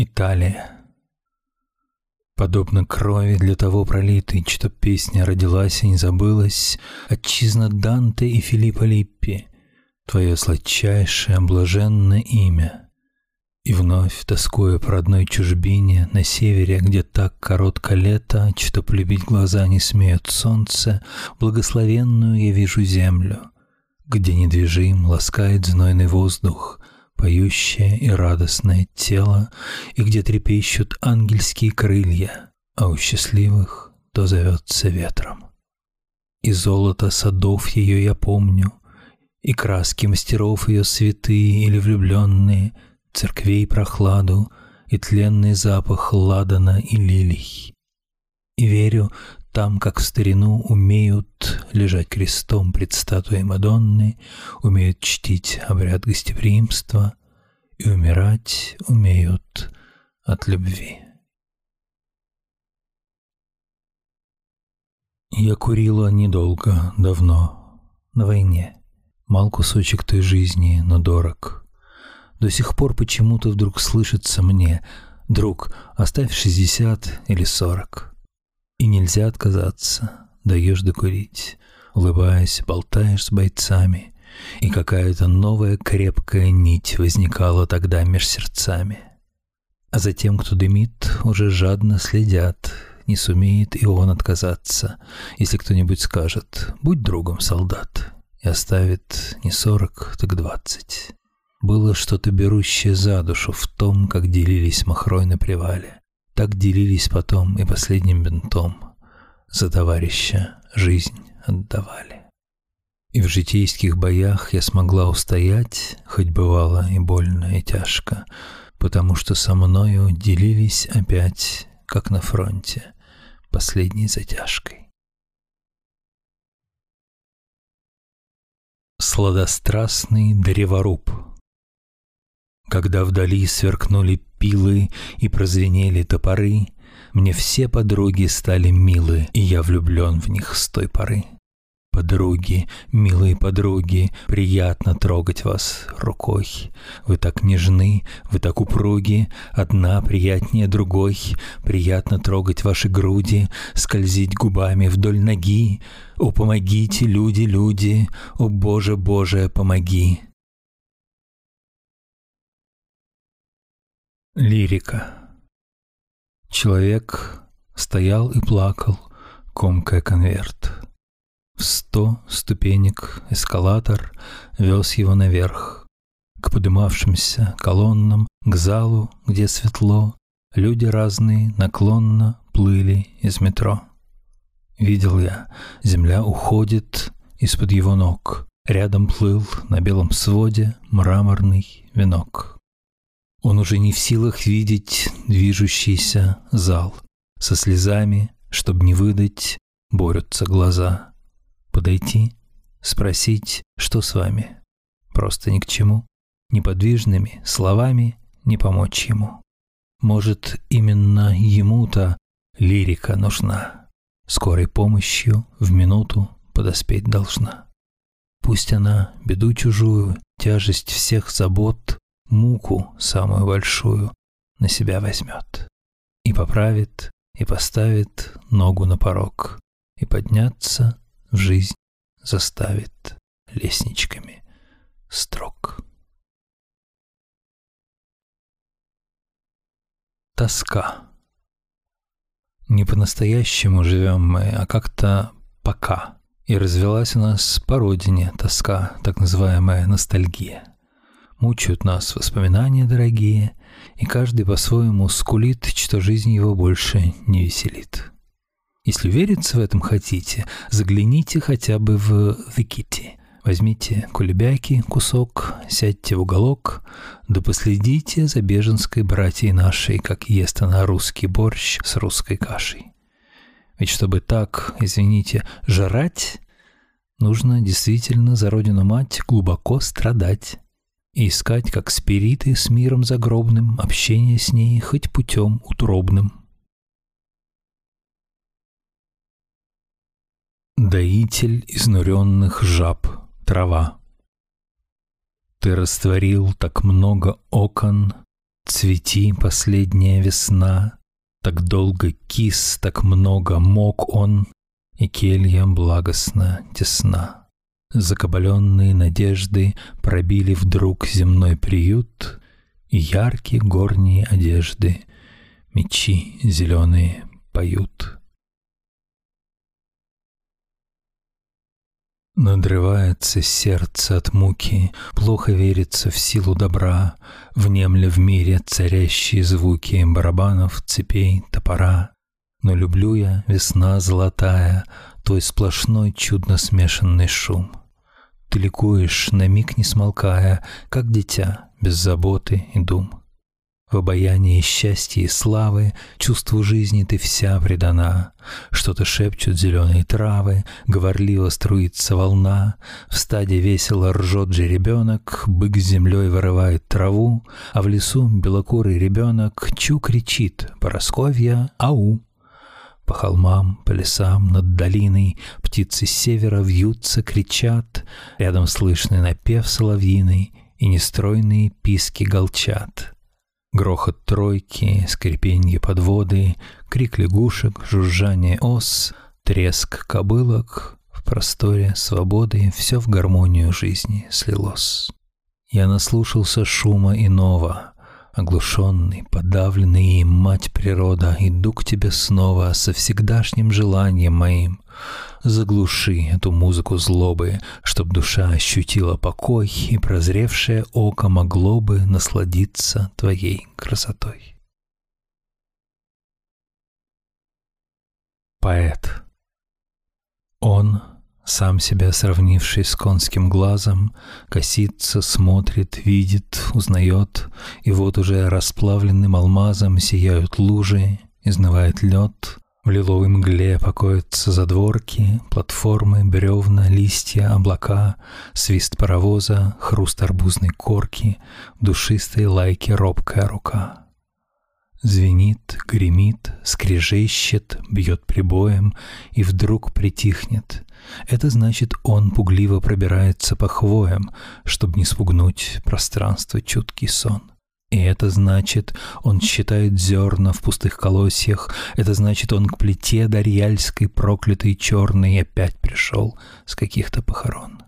Италия. Подобно крови для того пролитой, что песня родилась и не забылась, Отчизна Данте и Филиппа Липпи, Твое сладчайшее, блаженное имя. И вновь, тоскуя по родной чужбине, На севере, где так коротко лето, Что полюбить глаза не смеют солнце, Благословенную я вижу землю, Где недвижим ласкает знойный воздух — поющее и радостное тело, и где трепещут ангельские крылья, а у счастливых то зовется ветром. И золото садов ее я помню, и краски мастеров ее святые или влюбленные, церквей прохладу и тленный запах ладана и лилий. И верю, там, как в старину, умеют лежать крестом пред статуей Мадонны, умеют чтить обряд гостеприимства и умирать умеют от любви. Я курила недолго, давно, на войне. Мал кусочек той жизни, но дорог. До сих пор почему-то вдруг слышится мне, друг, оставь шестьдесят или сорок. И нельзя отказаться, даешь докурить, улыбаясь, болтаешь с бойцами, и какая-то новая крепкая нить возникала тогда меж сердцами. А за тем, кто дымит, уже жадно следят, не сумеет и он отказаться, если кто-нибудь скажет «будь другом, солдат», и оставит не сорок, так двадцать. Было что-то берущее за душу в том, как делились махрой на привале. Так делились потом и последним бинтом. За товарища жизнь отдавали. И в житейских боях я смогла устоять, хоть бывало и больно, и тяжко, потому что со мною делились опять, как на фронте, последней затяжкой. Сладострастный древоруб Когда вдали сверкнули пилы и прозвенели топоры, Мне все подруги стали милы, и я влюблен в них с той поры. Подруги, милые подруги, приятно трогать вас рукой. Вы так нежны, вы так упруги, одна приятнее другой. Приятно трогать ваши груди, скользить губами вдоль ноги. О, помогите, люди, люди, о, Боже, Боже, помоги. Лирика Человек стоял и плакал, комкая конверт. В сто ступенек эскалатор вез его наверх, к подымавшимся колоннам, к залу, где светло, люди разные наклонно плыли из метро. Видел я, земля уходит из-под его ног, рядом плыл на белом своде мраморный венок. Он уже не в силах видеть движущийся зал. Со слезами, чтоб не выдать, борются глаза подойти, спросить, что с вами. Просто ни к чему, неподвижными словами не помочь ему. Может, именно ему-то лирика нужна, скорой помощью в минуту подоспеть должна. Пусть она беду чужую, тяжесть всех забот, муку самую большую на себя возьмет и поправит, и поставит ногу на порог, и подняться в жизнь заставит лестничками строк. Тоска. Не по-настоящему живем мы, а как-то пока. И развелась у нас по родине тоска, так называемая ностальгия. Мучают нас воспоминания дорогие, и каждый по-своему скулит, что жизнь его больше не веселит. Если вериться в этом хотите, загляните хотя бы в Викити. Возьмите кулебяки, кусок, сядьте в уголок, да последите за беженской братьей нашей, как ест она русский борщ с русской кашей. Ведь чтобы так, извините, жрать, нужно действительно за родину мать глубоко страдать и искать, как спириты с миром загробным, общение с ней хоть путем утробным. Доитель изнуренных жаб, трава. Ты растворил так много окон, Цвети, последняя весна, Так долго кис, так много мог он, И келья благостно тесна. Закабаленные надежды Пробили вдруг земной приют, И яркие горние одежды Мечи зеленые поют. Надрывается сердце от муки, Плохо верится в силу добра, Внемля в мире царящие звуки Барабанов, цепей, топора. Но люблю я, весна золотая, Твой сплошной чудно смешанный шум. Ты ликуешь, на миг не смолкая, Как дитя, без заботы и дум. В обаянии счастья и славы Чувству жизни ты вся предана. Что-то шепчут зеленые травы, Говорливо струится волна, В стаде весело ржет же ребенок, Бык с землей вырывает траву, А в лесу белокурый ребенок Чу кричит, Поросковья, ау! По холмам, по лесам, над долиной Птицы севера вьются, кричат, Рядом слышны напев соловьиный И нестройные писки голчат. Грохот тройки, скрипенье подводы, крик лягушек, жужжание ос, треск кобылок. В просторе свободы все в гармонию жизни слилось. Я наслушался шума иного, Оглушенный, подавленный им, мать природа, Иду к тебе снова со всегдашним желанием моим. Заглуши эту музыку злобы, Чтоб душа ощутила покой, И прозревшее око могло бы Насладиться твоей красотой. Поэт Он сам себя сравнивший с конским глазом, Косится, смотрит, видит, узнает, И вот уже расплавленным алмазом Сияют лужи, изнывает лед, В лиловой мгле покоятся задворки, Платформы, бревна, листья, облака, Свист паровоза, хруст арбузной корки, душистой лайке робкая рука. Звенит, гремит, скрежещет, бьет прибоем и вдруг притихнет. Это значит, он пугливо пробирается по хвоям, чтобы не спугнуть пространство чуткий сон. И это значит, он считает зерна в пустых колосьях, это значит, он к плите дарьяльской проклятой черной опять пришел с каких-то похорон.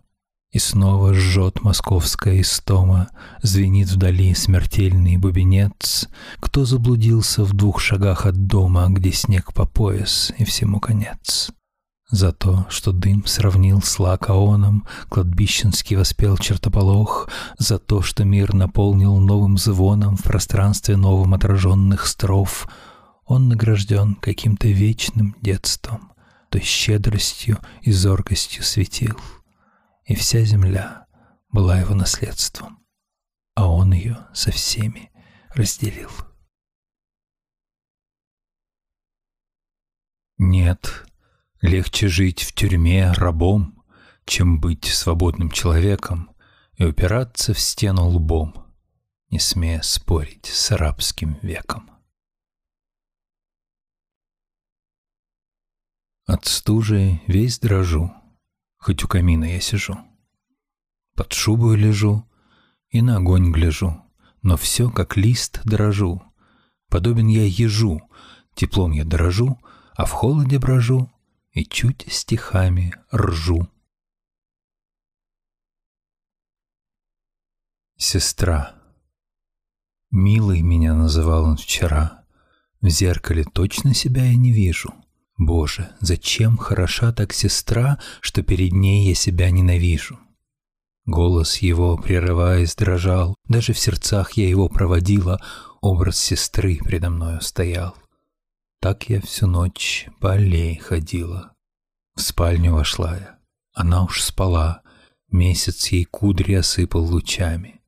И снова жжет московская истома, Звенит вдали смертельный бубенец. Кто заблудился в двух шагах от дома, Где снег по пояс и всему конец? За то, что дым сравнил с лакаоном, Кладбищенский воспел чертополох, За то, что мир наполнил новым звоном В пространстве новым отраженных строф, Он награжден каким-то вечным детством, То щедростью и зоркостью светил — и вся земля была его наследством, а он ее со всеми разделил. Нет, легче жить в тюрьме рабом, чем быть свободным человеком и упираться в стену лбом, не смея спорить с арабским веком. От стужи весь дрожу, хоть у камина я сижу. Под шубой лежу и на огонь гляжу, но все как лист дрожу. Подобен я ежу, теплом я дрожу, а в холоде брожу и чуть стихами ржу. Сестра. Милый меня называл он вчера. В зеркале точно себя я не вижу. Боже, зачем хороша так сестра, что перед ней я себя ненавижу? Голос его, прерываясь, дрожал, даже в сердцах я его проводила, образ сестры предо мною стоял. Так я всю ночь по аллее ходила. В спальню вошла я, она уж спала, месяц ей кудри осыпал лучами.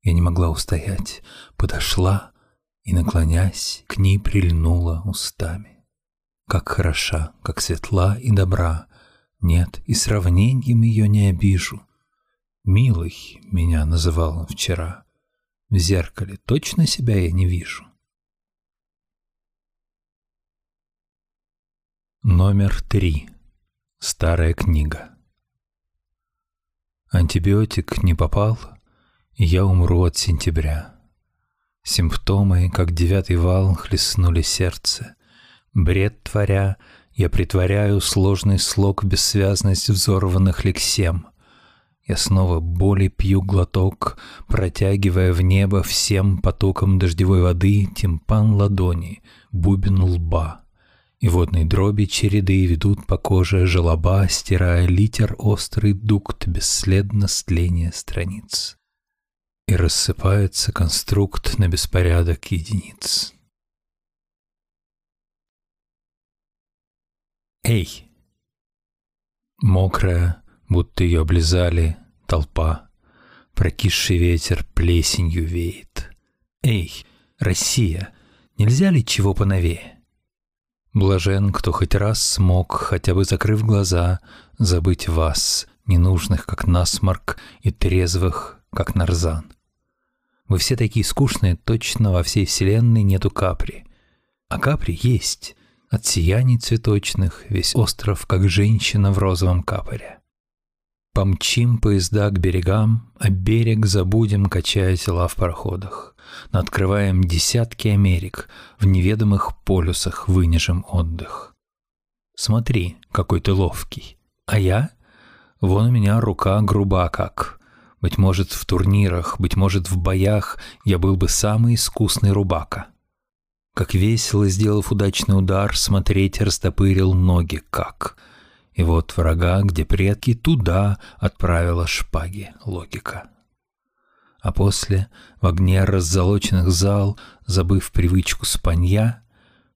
Я не могла устоять, подошла и, наклонясь, к ней прильнула устами. Как хороша, как светла и добра. Нет, и сравнением ее не обижу. Милый меня называл вчера. В зеркале точно себя я не вижу. Номер три. Старая книга. Антибиотик не попал, и я умру от сентября. Симптомы, как девятый вал, хлестнули сердце. Бред творя, я притворяю сложный слог бессвязность взорванных лексем. Я снова боли пью глоток, протягивая в небо всем потоком дождевой воды тимпан ладони, бубен лба. И водные дроби череды ведут по коже желоба, стирая литер острый дукт бесследно стления страниц. И рассыпается конструкт на беспорядок единиц. Эй! Мокрая, будто ее облизали, толпа. Прокисший ветер плесенью веет. Эй, Россия, нельзя ли чего поновее? Блажен, кто хоть раз смог, хотя бы закрыв глаза, забыть вас, ненужных, как насморк, и трезвых, как нарзан. Вы все такие скучные, точно во всей вселенной нету капри. А капри есть, от сияний цветочных весь остров, как женщина в розовом капоре. Помчим поезда к берегам, а берег забудем, качая тела в пароходах. Открываем десятки Америк, в неведомых полюсах вынежем отдых. Смотри, какой ты ловкий. А я? Вон у меня рука груба как. Быть может, в турнирах, быть может, в боях я был бы самый искусный рубака. Как весело, сделав удачный удар, смотреть растопырил ноги как. И вот врага, где предки, туда отправила шпаги логика. А после, в огне раззолоченных зал, забыв привычку спанья,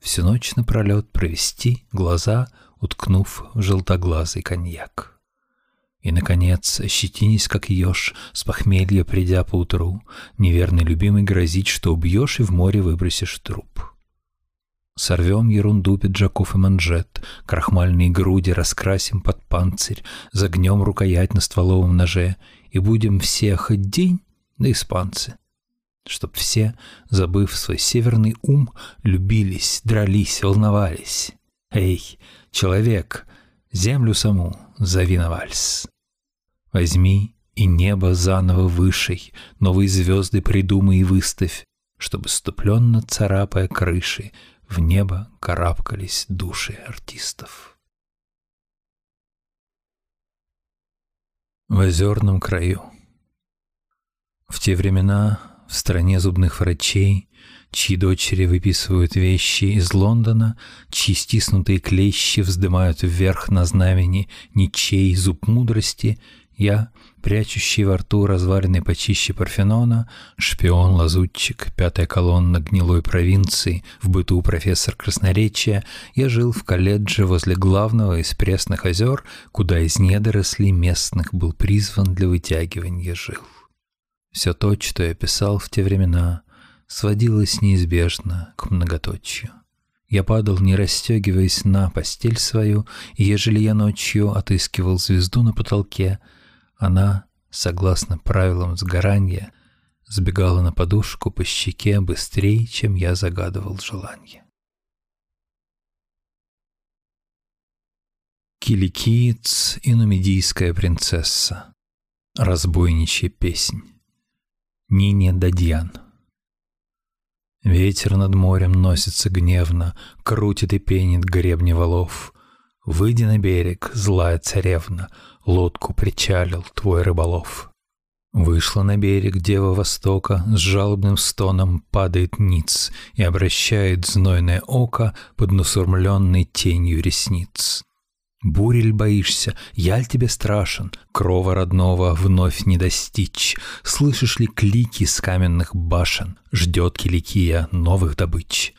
всю ночь напролет провести глаза, уткнув в желтоглазый коньяк. И, наконец, ощетинись, как еж, с похмелья придя поутру, неверный любимый грозить, что убьешь и в море выбросишь труп. Сорвем ерунду пиджаков и манжет, крахмальные груди раскрасим под панцирь, загнем рукоять на стволовом ноже и будем все хоть день да испанцы. Чтоб все, забыв свой северный ум, любились, дрались, волновались. Эй, человек, землю саму зови на вальс. Возьми и небо заново вышей, новые звезды придумай и выставь, чтобы ступленно царапая крыши, в небо карабкались души артистов. В озерном краю В те времена в стране зубных врачей, чьи дочери выписывают вещи из Лондона, чьи стиснутые клещи вздымают вверх на знамени ничей зуб мудрости — я, прячущий во рту разваренный почище Парфенона, шпион-лазутчик, пятая колонна гнилой провинции, в быту профессор красноречия, я жил в колледже возле главного из пресных озер, куда из недорослей местных был призван для вытягивания жил. Все то, что я писал в те времена, сводилось неизбежно к многоточию. Я падал, не расстегиваясь на постель свою, и ежели я ночью отыскивал звезду на потолке — она, согласно правилам сгорания, сбегала на подушку по щеке быстрее, чем я загадывал желание. Киликиец и нумидийская принцесса. Разбойничья песнь. Нине Дадьян. Ветер над морем носится гневно, Крутит и пенит гребни валов. Выйди на берег, злая царевна, Лодку причалил твой рыболов. Вышла на берег Дева Востока, С жалобным стоном падает ниц И обращает знойное око Под насурмленной тенью ресниц. Бурель боишься, яль тебе страшен, Крова родного вновь не достичь. Слышишь ли клики с каменных башен? Ждет Киликия новых добыч.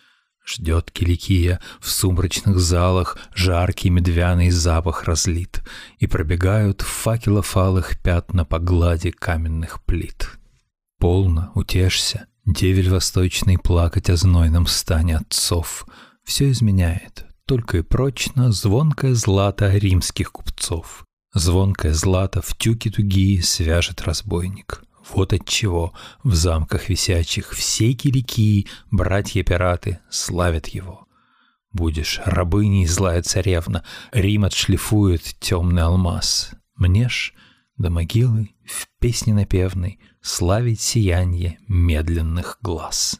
Ждет Киликия, в сумрачных залах жаркий медвяный запах разлит, И пробегают факелов алых пятна по глади каменных плит. Полно, утешься, девель восточный плакать о знойном стане отцов. Все изменяет, только и прочно звонкое злато римских купцов. Звонкое злато в тюки тугие свяжет разбойник. Вот отчего в замках висячих все кирики, братья-пираты, славят его. Будешь рабыней, злая царевна, Рим отшлифует темный алмаз. Мне ж до могилы в песне напевной славить сияние медленных глаз.